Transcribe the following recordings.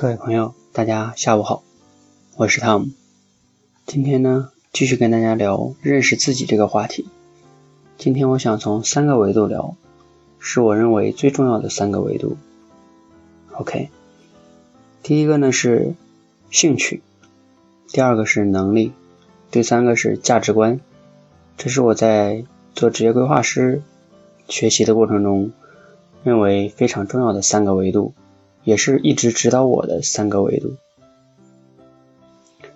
各位朋友，大家下午好，我是汤姆。今天呢，继续跟大家聊认识自己这个话题。今天我想从三个维度聊，是我认为最重要的三个维度。OK，第一个呢是兴趣，第二个是能力，第三个是价值观。这是我在做职业规划师学习的过程中认为非常重要的三个维度。也是一直指导我的三个维度。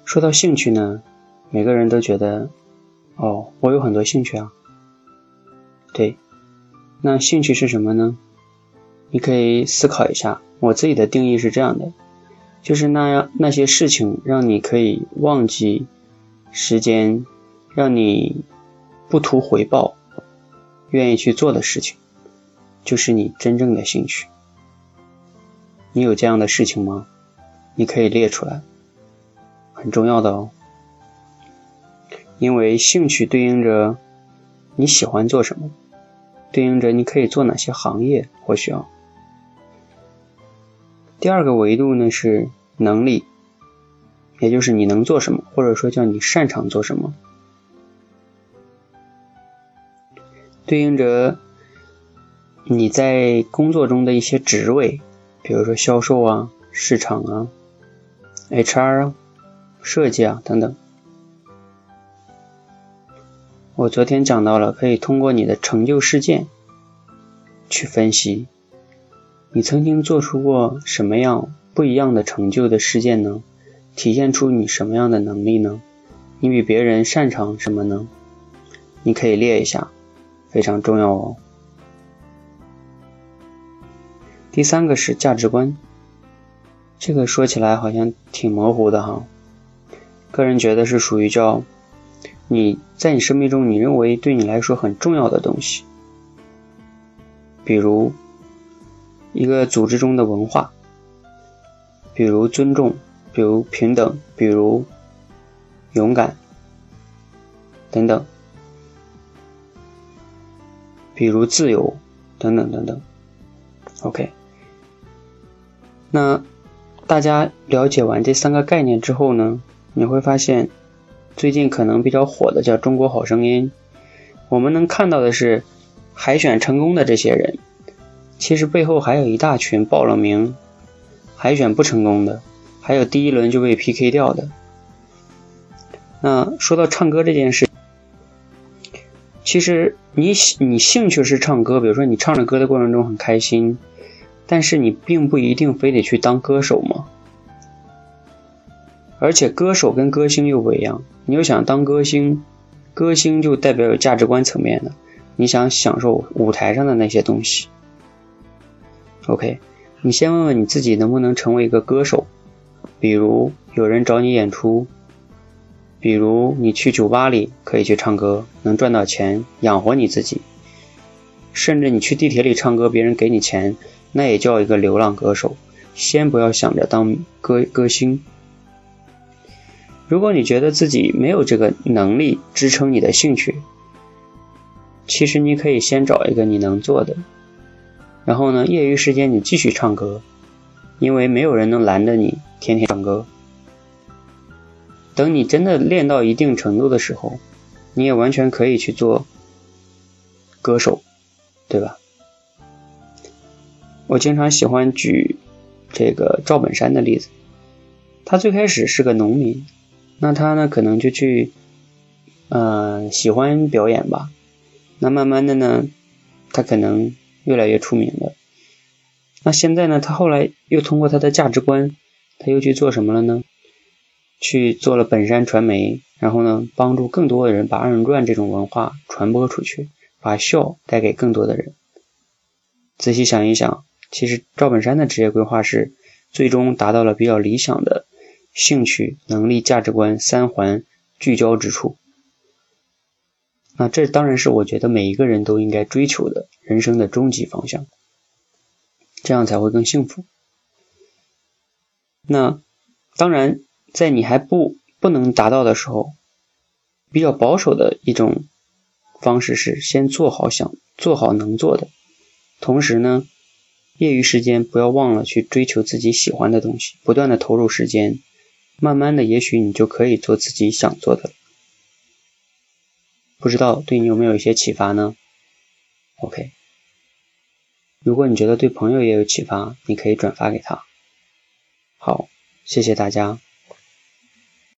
说到兴趣呢，每个人都觉得，哦，我有很多兴趣啊。对，那兴趣是什么呢？你可以思考一下。我自己的定义是这样的，就是那样那些事情让你可以忘记时间，让你不图回报，愿意去做的事情，就是你真正的兴趣。你有这样的事情吗？你可以列出来，很重要的哦。因为兴趣对应着你喜欢做什么，对应着你可以做哪些行业，或许啊。第二个维度呢是能力，也就是你能做什么，或者说叫你擅长做什么，对应着你在工作中的一些职位。比如说销售啊、市场啊、HR 啊、设计啊等等。我昨天讲到了，可以通过你的成就事件去分析，你曾经做出过什么样不一样的成就的事件呢？体现出你什么样的能力呢？你比别人擅长什么呢？你可以列一下，非常重要哦。第三个是价值观，这个说起来好像挺模糊的哈。个人觉得是属于叫你在你生命中你认为对你来说很重要的东西，比如一个组织中的文化，比如尊重，比如平等，比如勇敢等等，比如自由等等等等。OK。那大家了解完这三个概念之后呢，你会发现最近可能比较火的叫《中国好声音》，我们能看到的是海选成功的这些人，其实背后还有一大群报了名海选不成功的，还有第一轮就被 PK 掉的。那说到唱歌这件事，其实你你兴趣是唱歌，比如说你唱着歌的过程中很开心。但是你并不一定非得去当歌手嘛，而且歌手跟歌星又不一样。你又想当歌星，歌星就代表有价值观层面的，你想享受舞台上的那些东西。OK，你先问问你自己能不能成为一个歌手，比如有人找你演出，比如你去酒吧里可以去唱歌，能赚到钱养活你自己，甚至你去地铁里唱歌，别人给你钱。那也叫一个流浪歌手。先不要想着当歌歌星。如果你觉得自己没有这个能力支撑你的兴趣，其实你可以先找一个你能做的，然后呢，业余时间你继续唱歌，因为没有人能拦着你天天唱歌。等你真的练到一定程度的时候，你也完全可以去做歌手，对吧？我经常喜欢举这个赵本山的例子，他最开始是个农民，那他呢可能就去，呃，喜欢表演吧，那慢慢的呢，他可能越来越出名了。那现在呢，他后来又通过他的价值观，他又去做什么了呢？去做了本山传媒，然后呢，帮助更多的人把二人转这种文化传播出去，把笑带给更多的人。仔细想一想。其实赵本山的职业规划是最终达到了比较理想的兴趣、能力、价值观三环聚焦之处。那这当然是我觉得每一个人都应该追求的人生的终极方向，这样才会更幸福。那当然，在你还不不能达到的时候，比较保守的一种方式是先做好想做好能做的，同时呢。业余时间不要忘了去追求自己喜欢的东西，不断的投入时间，慢慢的，也许你就可以做自己想做的。不知道对你有没有一些启发呢？OK，如果你觉得对朋友也有启发，你可以转发给他。好，谢谢大家。